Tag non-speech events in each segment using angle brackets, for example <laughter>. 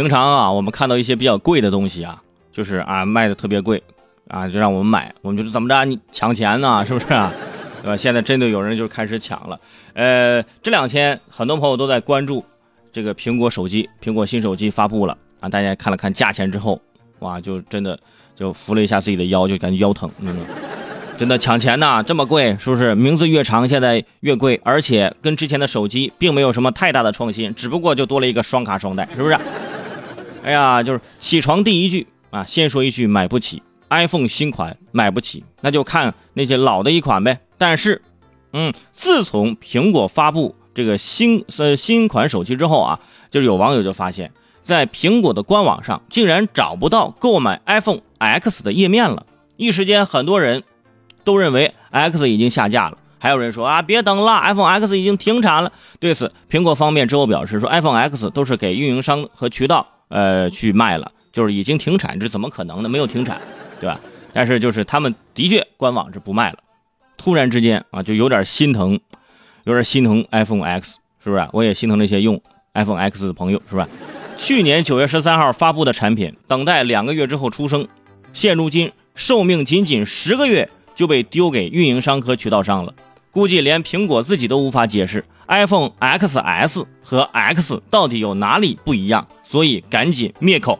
平常啊，我们看到一些比较贵的东西啊，就是啊卖的特别贵啊，就让我们买，我们就是怎么着，你抢钱呢，<laughs> 是不是啊？对吧？现在真的有人就开始抢了。呃，这两天很多朋友都在关注这个苹果手机，苹果新手机发布了啊，大家看了看价钱之后，哇，就真的就扶了一下自己的腰，就感觉腰疼，真的抢钱呐，这么贵，是不是？名字越长，现在越贵，而且跟之前的手机并没有什么太大的创新，只不过就多了一个双卡双待，是不是？哎呀，就是起床第一句啊，先说一句买不起，iPhone 新款买不起，那就看那些老的一款呗。但是，嗯，自从苹果发布这个新呃新款手机之后啊，就有网友就发现，在苹果的官网上竟然找不到购买 iPhone X 的页面了，一时间很多人。都认为 X 已经下架了，还有人说啊，别等了，iPhone X 已经停产了。对此，苹果方面之后表示说，iPhone X 都是给运营商和渠道呃去卖了，就是已经停产，这怎么可能呢？没有停产，对吧？但是就是他们的确官网是不卖了。突然之间啊，就有点心疼，有点心疼 iPhone X，是不是？我也心疼那些用 iPhone X 的朋友，是吧？去年九月十三号发布的产品，等待两个月之后出生，现如今寿命仅仅十个月。就被丢给运营商和渠道商了，估计连苹果自己都无法解释 iPhone XS 和 X 到底有哪里不一样，所以赶紧灭口，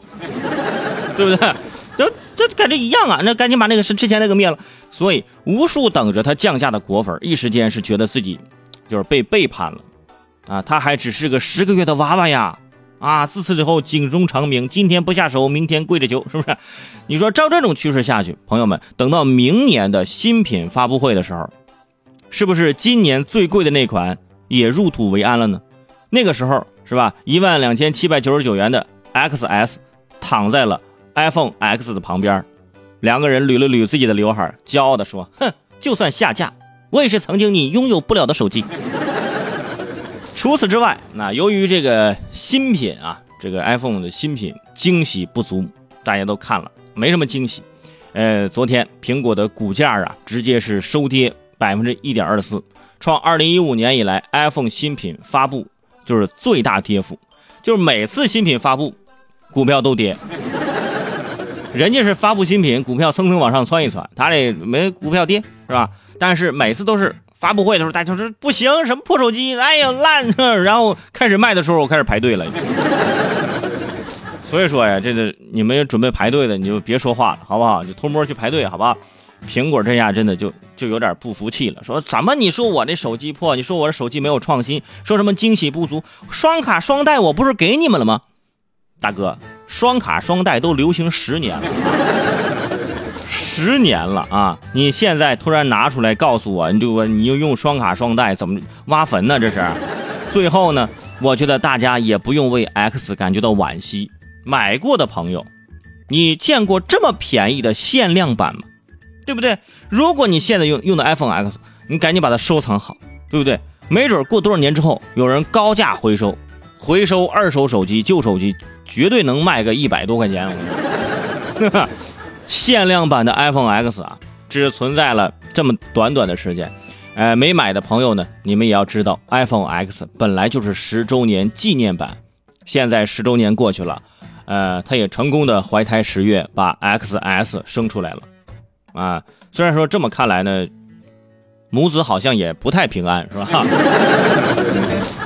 <laughs> 对不对？这这感觉一样啊，那赶紧把那个是之前那个灭了。所以无数等着它降价的果粉一时间是觉得自己就是被背叛了啊，他还只是个十个月的娃娃呀。啊！自此之后，警钟长鸣，今天不下手，明天跪着求，是不是？你说照这种趋势下去，朋友们，等到明年的新品发布会的时候，是不是今年最贵的那款也入土为安了呢？那个时候是吧？一万两千七百九十九元的 XS 躺在了 iPhone X 的旁边，两个人捋了捋自己的刘海，骄傲地说：“哼，就算下架，我也是曾经你拥有不了的手机。” <laughs> 除此之外，那由于这个新品啊，这个 iPhone 的新品惊喜不足，大家都看了，没什么惊喜。呃，昨天苹果的股价啊，直接是收跌百分之一点二四，创二零一五年以来 iPhone 新品发布就是最大跌幅，就是每次新品发布，股票都跌。人家是发布新品，股票蹭蹭往上窜一窜，他这没股票跌是吧？但是每次都是。发布会的时候，大家说不行，什么破手机，哎呀烂。然后开始卖的时候，我开始排队了。所以说呀，这个你们准备排队的，你就别说话了，好不好？就偷摸去排队，好吧？苹果这下真的就就有点不服气了，说怎么你说我这手机破，你说我这手机没有创新，说什么惊喜不足，双卡双待我不是给你们了吗？大哥，双卡双待都流行十年了。十年了啊！你现在突然拿出来告诉我，你就你又用双卡双待，怎么挖坟呢？这是。最后呢，我觉得大家也不用为 X 感觉到惋惜。买过的朋友，你见过这么便宜的限量版吗？对不对？如果你现在用用的 iPhone X，你赶紧把它收藏好，对不对？没准过多少年之后，有人高价回收，回收二手手机、旧手机，绝对能卖个一百多块钱。<laughs> 限量版的 iPhone X 啊，只存在了这么短短的时间，呃，没买的朋友呢，你们也要知道，iPhone X 本来就是十周年纪念版，现在十周年过去了，呃，它也成功的怀胎十月，把 XS 生出来了，啊，虽然说这么看来呢，母子好像也不太平安，是吧？<laughs>